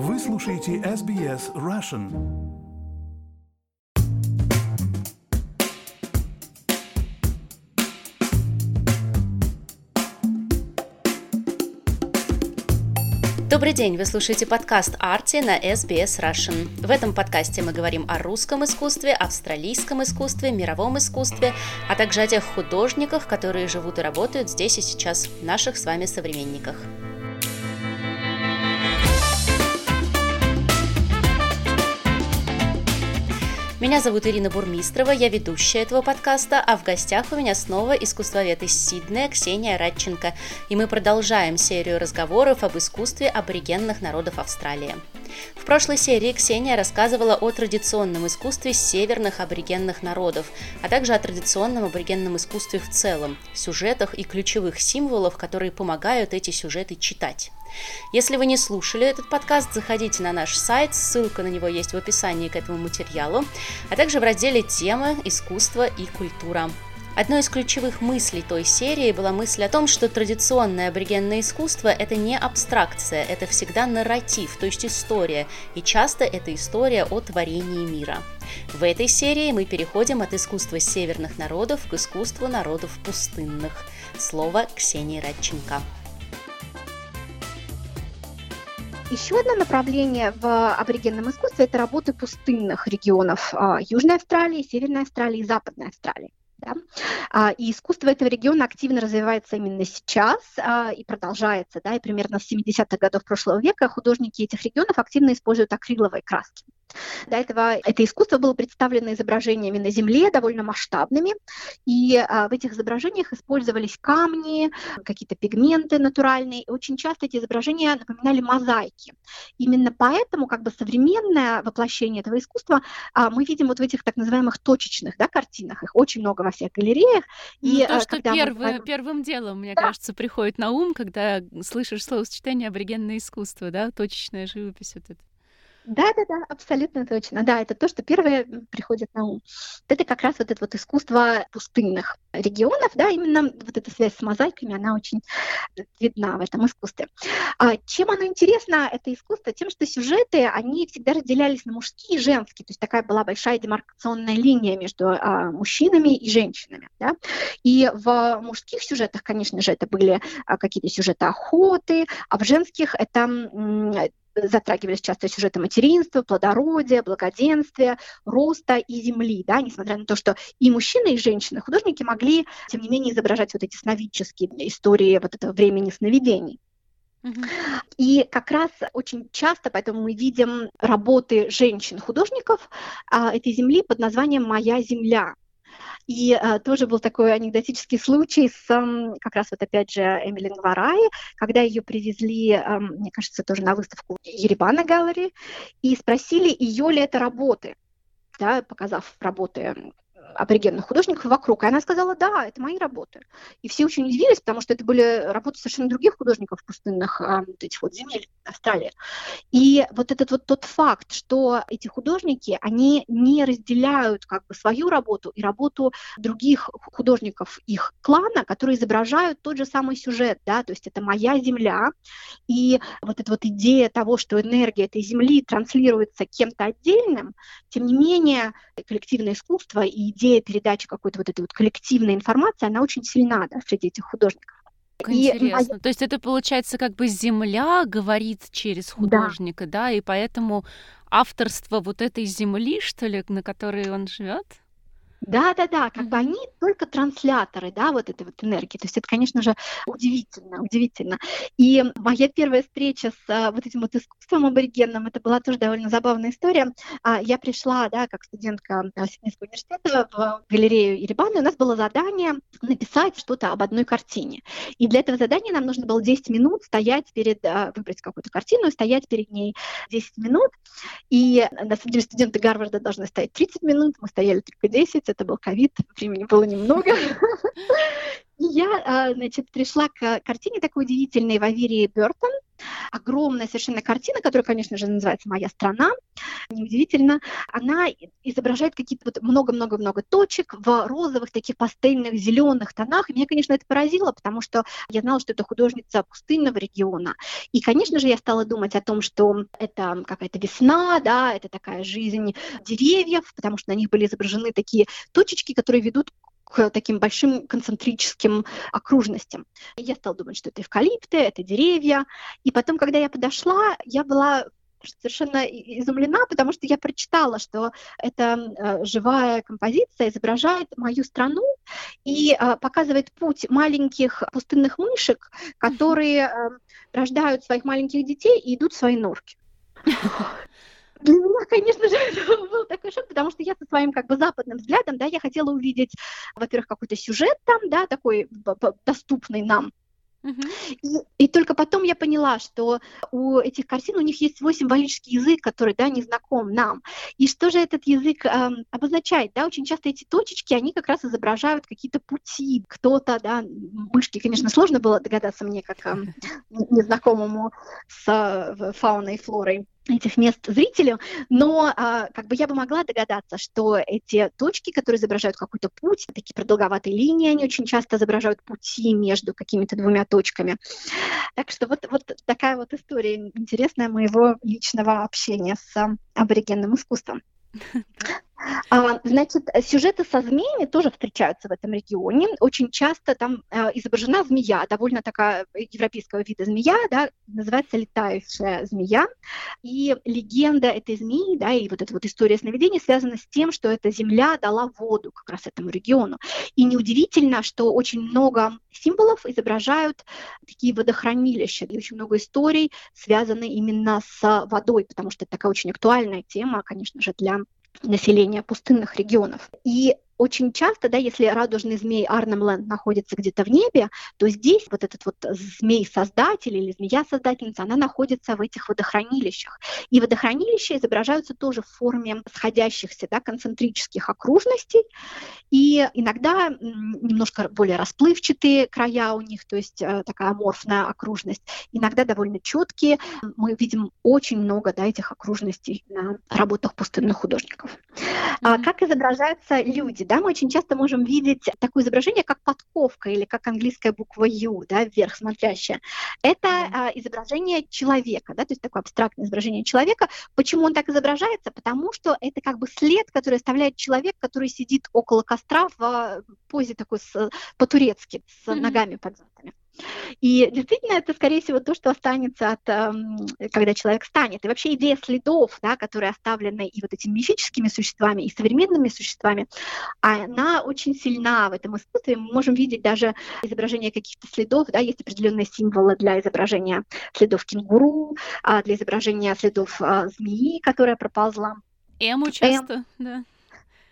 Вы слушаете SBS Russian. Добрый день, вы слушаете подкаст «Арти» на SBS Russian. В этом подкасте мы говорим о русском искусстве, австралийском искусстве, мировом искусстве, а также о тех художниках, которые живут и работают здесь и сейчас, наших с вами современниках. Меня зовут Ирина Бурмистрова, я ведущая этого подкаста, а в гостях у меня снова искусствовед из Сиднея Ксения Радченко, и мы продолжаем серию разговоров об искусстве аборигенных народов Австралии. В прошлой серии Ксения рассказывала о традиционном искусстве северных аборигенных народов, а также о традиционном аборигенном искусстве в целом, сюжетах и ключевых символах, которые помогают эти сюжеты читать. Если вы не слушали этот подкаст, заходите на наш сайт, ссылка на него есть в описании к этому материалу, а также в разделе «Темы, искусство и культура». Одной из ключевых мыслей той серии была мысль о том, что традиционное аборигенное искусство – это не абстракция, это всегда нарратив, то есть история, и часто это история о творении мира. В этой серии мы переходим от искусства северных народов к искусству народов пустынных. Слово Ксении Радченко. Еще одно направление в аборигенном искусстве – это работы пустынных регионов а, Южной Австралии, Северной Австралии и Западной Австралии. Да? А, и искусство этого региона активно развивается именно сейчас а, и продолжается. Да? И примерно с 70-х годов прошлого века художники этих регионов активно используют акриловые краски. До этого это искусство было представлено изображениями на Земле, довольно масштабными, и а, в этих изображениях использовались камни, какие-то пигменты натуральные, очень часто эти изображения напоминали мозаики. Именно поэтому как бы современное воплощение этого искусства а, мы видим вот в этих так называемых точечных да, картинах, их очень много во всех галереях. Ну, и, то, а, что первый, мы... первым делом, мне да. кажется, приходит на ум, когда слышишь словосочетание аборигенное искусство, да, точечная живопись вот это. Да, да, да, абсолютно точно. Да, это то, что первое приходит на ум. Это как раз вот это вот искусство пустынных регионов, да, именно вот эта связь с мозаиками, она очень видна в этом искусстве. А чем оно интересно, это искусство? Тем, что сюжеты, они всегда разделялись на мужские и женские, то есть такая была большая демаркационная линия между а, мужчинами и женщинами, да. И в мужских сюжетах, конечно же, это были а, какие-то сюжеты охоты, а в женских это затрагивались часто сюжеты материнства, плодородия, благоденствия, роста и земли, да, несмотря на то, что и мужчины, и женщины, художники могли, тем не менее, изображать вот эти сновидческие истории вот этого времени сновидений. И как раз очень часто поэтому мы видим работы женщин-художников а, этой земли под названием «Моя земля». И а, тоже был такой анекдотический случай с, как раз вот опять же, Эмилин Варай, когда ее привезли, а, мне кажется, тоже на выставку Еребана Галлери, и спросили, ее ли это работы, да, показав работы аборигенных художников вокруг. И она сказала, да, это мои работы. И все очень удивились, потому что это были работы совершенно других художников пустынных а, вот этих вот земель Австралии. И вот этот вот тот факт, что эти художники, они не разделяют как бы свою работу и работу других художников их клана, которые изображают тот же самый сюжет, да, то есть это моя земля, и вот эта вот идея того, что энергия этой земли транслируется кем-то отдельным, тем не менее коллективное искусство и идея передачи какой-то вот этой вот коллективной информации, она очень сильна да, среди этих художников. Интересно. И... То есть это получается как бы земля говорит через художника, да, да и поэтому авторство вот этой земли, что ли, на которой он живет? Да, да, да, как бы они только трансляторы, да, вот этой вот энергии. То есть это, конечно же, удивительно, удивительно. И моя первая встреча с а, вот этим вот искусством аборигенным, это была тоже довольно забавная история. А, я пришла, да, как студентка а, Сиднейского университета в галерею Ирибана, у нас было задание написать что-то об одной картине. И для этого задания нам нужно было 10 минут стоять перед, выбрать какую-то картину, стоять перед ней 10 минут. И на самом деле студенты Гарварда должны стоять 30 минут, мы стояли только 10, это был ковид, времени было немного. И я, а, значит, пришла к картине такой удивительной Ваверии Бертон, огромная совершенно картина, которая, конечно же, называется «Моя страна», неудивительно, она изображает какие-то вот много-много-много точек в розовых, таких пастельных, зеленых тонах. И меня, конечно, это поразило, потому что я знала, что это художница пустынного региона. И, конечно же, я стала думать о том, что это какая-то весна, да, это такая жизнь деревьев, потому что на них были изображены такие точечки, которые ведут к таким большим концентрическим окружностям. Я стала думать, что это эвкалипты, это деревья. И потом, когда я подошла, я была совершенно изумлена, потому что я прочитала, что эта э, живая композиция изображает мою страну и э, показывает путь маленьких пустынных мышек, которые э, рождают своих маленьких детей и идут в свои норки. Для меня, конечно же, это был такой шок, потому что я со своим как бы западным взглядом, да, я хотела увидеть, во-первых, какой-то сюжет там, да, такой доступный нам, и, и только потом я поняла, что у этих картин у них есть свой символический язык, который да, не знаком нам. И что же этот язык э, обозначает? Да? Очень часто эти точечки, они как раз изображают какие-то пути. Кто-то, да, мышки, конечно, сложно было догадаться мне, как э, незнакомому с э, фауной и флорой этих мест зрителю, но а, как бы я бы могла догадаться, что эти точки, которые изображают какой-то путь, такие продолговатые линии, они очень часто изображают пути между какими-то двумя точками. Так что вот, вот такая вот история интересная моего личного общения с аборигенным искусством. А, значит, сюжеты со змеями тоже встречаются в этом регионе. Очень часто там а, изображена змея, довольно такая европейского вида змея, да, называется летающая змея. И легенда этой змеи, да, и вот эта вот история сновидений связана с тем, что эта земля дала воду как раз этому региону. И неудивительно, что очень много символов изображают такие водохранилища. И очень много историй связаны именно с водой, потому что это такая очень актуальная тема, конечно же, для населения пустынных регионов. И очень часто, да, если радужный змей Арнемленд находится где-то в небе, то здесь вот этот вот змей-создатель или змея-создательница, она находится в этих водохранилищах. И водохранилища изображаются тоже в форме сходящихся, да, концентрических окружностей, и иногда немножко более расплывчатые края у них, то есть э, такая аморфная окружность, иногда довольно четкие. Мы видим очень много да, этих окружностей на работах пустынных художников. Mm-hmm. Как изображаются люди? Да, мы очень часто можем видеть такое изображение, как подковка или как английская буква U, да, вверх смотрящая. Это а, изображение человека, да, то есть такое абстрактное изображение человека. Почему он так изображается? Потому что это как бы след, который оставляет человек, который сидит около костра в а, позе такой с, по-турецки, с mm-hmm. ногами поджатыми. И действительно, это, скорее всего, то, что останется от, эм, когда человек станет. И вообще идея следов, да, которые оставлены и вот этими мифическими существами, и современными существами, она очень сильна в этом искусстве. Мы можем видеть даже изображение каких-то следов, да, есть определенные символы для изображения следов кенгуру, а, для изображения следов а, змеи, которая проползла. Эму часто, Эм, да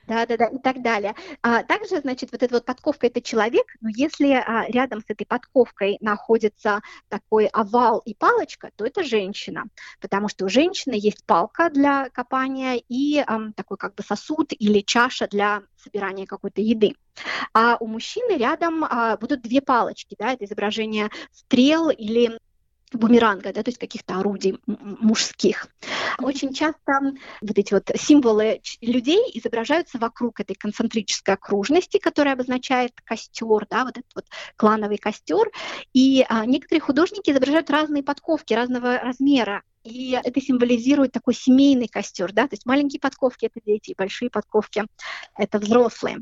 да, да, да, и так далее. А, также, значит, вот эта вот подковка это человек, но если а, рядом с этой подковкой находится такой овал и палочка, то это женщина, потому что у женщины есть палка для копания и а, такой как бы сосуд или чаша для собирания какой-то еды. А у мужчины рядом а, будут две палочки, да, это изображение стрел или бумеранга, да, то есть каких-то орудий мужских. Очень часто вот эти вот символы людей изображаются вокруг этой концентрической окружности, которая обозначает костер, да, вот этот вот клановый костер. И а, некоторые художники изображают разные подковки разного размера, и это символизирует такой семейный костер, да, то есть маленькие подковки это дети, большие подковки это взрослые.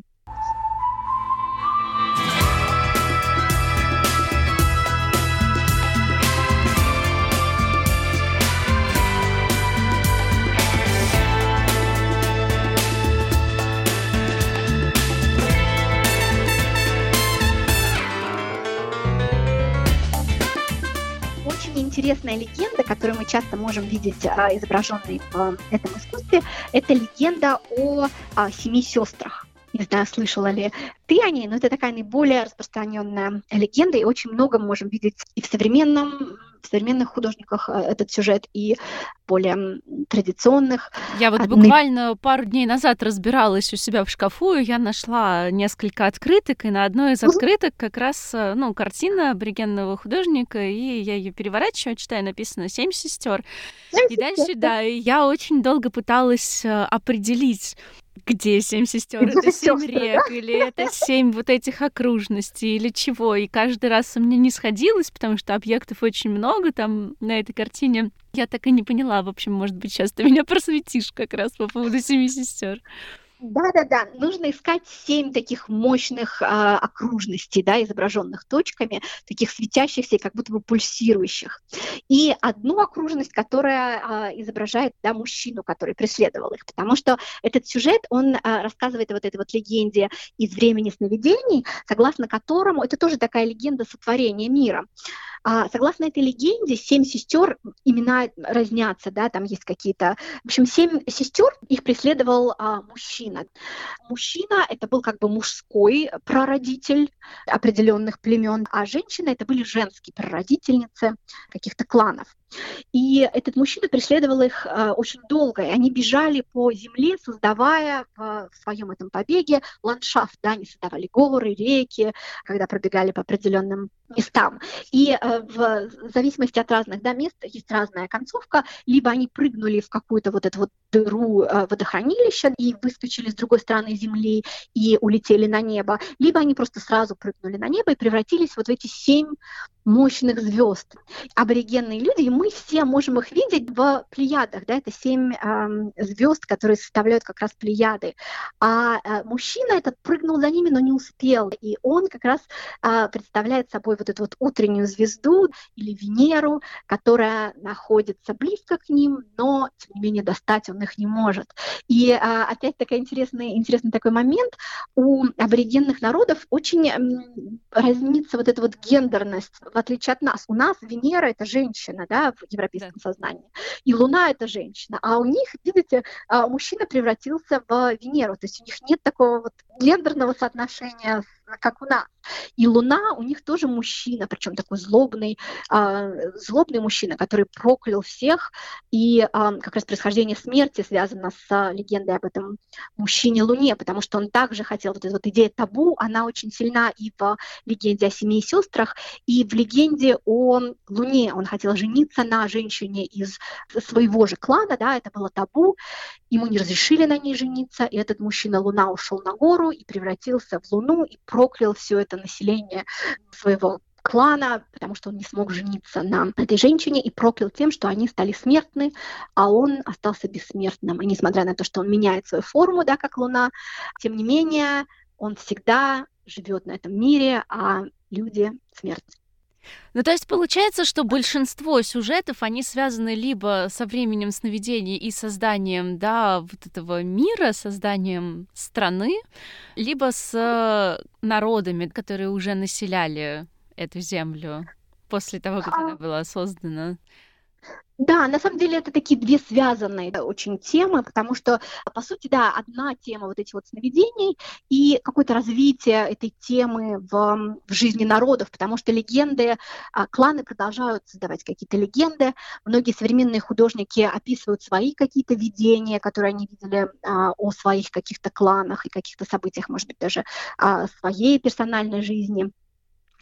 Интересная легенда, которую мы часто можем видеть а, изображенной в а, этом искусстве, это легенда о а, семи сестрах. Не знаю, слышала ли ты о ней, но это такая наиболее распространенная легенда, и очень много мы можем видеть и в современном современных художниках э, этот сюжет и более традиционных. Я вот буквально пару дней назад разбиралась у себя в шкафу, и я нашла несколько открыток, и на одной из открыток как раз э, ну, картина аборигенного художника, и я ее переворачиваю, читаю, написано «Семь сестер». И дальше, да, я очень долго пыталась э, определить, где семь сестер? Это семь рек, или это семь вот этих окружностей, или чего? И каждый раз у меня не сходилось, потому что объектов очень много там на этой картине. Я так и не поняла. В общем, может быть, сейчас ты меня просветишь как раз по поводу семи сестер. Да-да-да, нужно искать семь таких мощных э, окружностей, да, изображенных точками, таких светящихся как будто бы пульсирующих. И одну окружность, которая э, изображает да, мужчину, который преследовал их, потому что этот сюжет, он э, рассказывает вот этой вот легенде из времени сновидений, согласно которому, это тоже такая легенда сотворения мира, а, согласно этой легенде, семь сестер, имена разнятся, да, там есть какие-то... В общем, семь сестер, их преследовал а, мужчина. Мужчина — это был как бы мужской прародитель определенных племен, а женщина — это были женские прародительницы каких-то кланов. И этот мужчина преследовал их э, очень долго, и они бежали по земле, создавая в, в своем этом побеге ландшафт, да, они создавали горы, реки, когда пробегали по определенным местам. И э, в зависимости от разных да, мест есть разная концовка, либо они прыгнули в какую-то вот эту вот дыру э, водохранилища и выскочили с другой стороны земли и улетели на небо, либо они просто сразу прыгнули на небо и превратились вот в эти семь мощных звезд. Аборигенные люди, и мы все можем их видеть в плеядах, да, это семь э, звезд, которые составляют как раз плеяды. А э, мужчина этот прыгнул за ними, но не успел, и он как раз э, представляет собой вот эту вот утреннюю звезду или Венеру, которая находится близко к ним, но тем не менее достать он их не может. И э, опять такой интересный, интересный такой момент, у аборигенных народов очень э, разнится вот эта вот гендерность в отличие от нас. У нас Венера — это женщина, да, в европейском да. сознании, и Луна — это женщина. А у них, видите, а, мужчина превратился в Венеру, то есть у них нет такого вот гендерного соотношения как у нас. И Луна у них тоже мужчина, причем такой злобный, э, злобный мужчина, который проклял всех. И э, как раз происхождение смерти связано с легендой об этом мужчине Луне, потому что он также хотел, вот эта вот идея табу, она очень сильна и в легенде о семи сестрах, и в легенде о Луне. Он хотел жениться на женщине из своего же клана, да, это было табу, ему не разрешили на ней жениться, и этот мужчина Луна ушел на гору и превратился в Луну и проклял все это население своего клана, потому что он не смог жениться на этой женщине и проклял тем, что они стали смертны, а он остался бессмертным. И несмотря на то, что он меняет свою форму, да, как Луна, тем не менее он всегда живет на этом мире, а люди смерть. Ну, то есть получается, что большинство сюжетов, они связаны либо со временем сновидений и созданием, да, вот этого мира, созданием страны, либо с народами, которые уже населяли эту землю после того, как она а. была создана. Да, на самом деле это такие две связанные очень темы, потому что, по сути, да, одна тема вот эти вот сновидений и какое-то развитие этой темы в, в жизни народов, потому что легенды, а, кланы продолжают создавать какие-то легенды, многие современные художники описывают свои какие-то видения, которые они видели а, о своих каких-то кланах и каких-то событиях, может быть, даже а, своей персональной жизни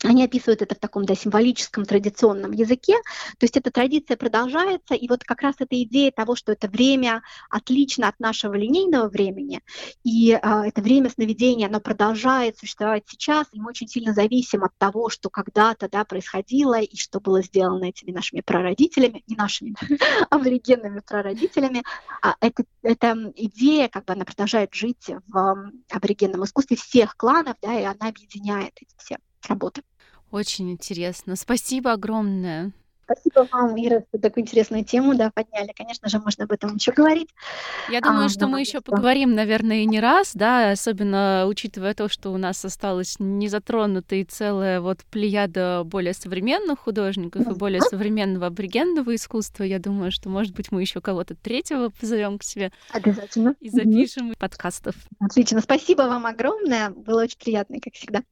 они описывают это в таком да, символическом традиционном языке. То есть эта традиция продолжается, и вот как раз эта идея того, что это время отлично от нашего линейного времени, и а, это время сновидения, оно продолжает существовать сейчас, и мы очень сильно зависим от того, что когда-то да, происходило, и что было сделано этими нашими прародителями, не нашими аборигенными прародителями. А эта идея, как бы она продолжает жить в аборигенном искусстве всех кланов, да, и она объединяет эти все работы. Очень интересно. Спасибо огромное. Спасибо вам, Ира, за такую интересную тему, да, подняли. Конечно же, можно об этом еще говорить. Я думаю, а, что мы еще поговорим, наверное, и не раз, да, особенно учитывая то, что у нас осталась незатронутой целая вот плеяда более современных художников и более современного аборигенного искусства. Я думаю, что, может быть, мы еще кого-то третьего позовем к себе. Обязательно. И запишем mm-hmm. подкастов. Отлично. Спасибо вам огромное. Было очень приятно, как всегда.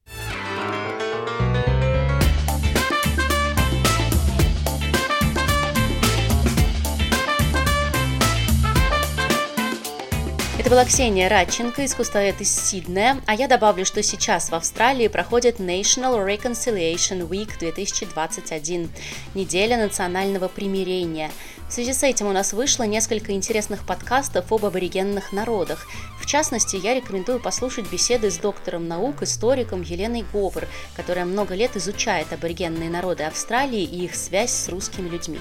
Это была Ксения Радченко, искусствовед из Сиднея, а я добавлю, что сейчас в Австралии проходит National Reconciliation Week 2021, неделя национального примирения. В связи с этим у нас вышло несколько интересных подкастов об аборигенных народах. В частности, я рекомендую послушать беседы с доктором наук, историком Еленой Говор, которая много лет изучает аборигенные народы Австралии и их связь с русскими людьми.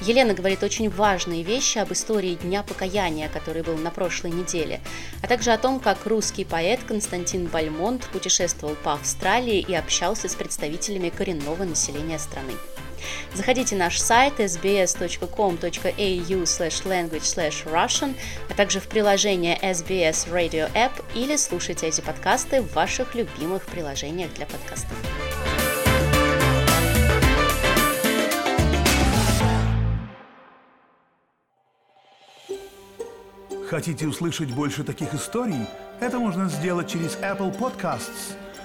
Елена говорит очень важные вещи об истории Дня покаяния, который был на прошлой неделе, а также о том, как русский поэт Константин Бальмонт путешествовал по Австралии и общался с представителями коренного населения страны. Заходите на наш сайт sbs.com.au language russian, а также в приложение SBS Radio App или слушайте эти подкасты в ваших любимых приложениях для подкастов. Хотите услышать больше таких историй? Это можно сделать через Apple Podcasts,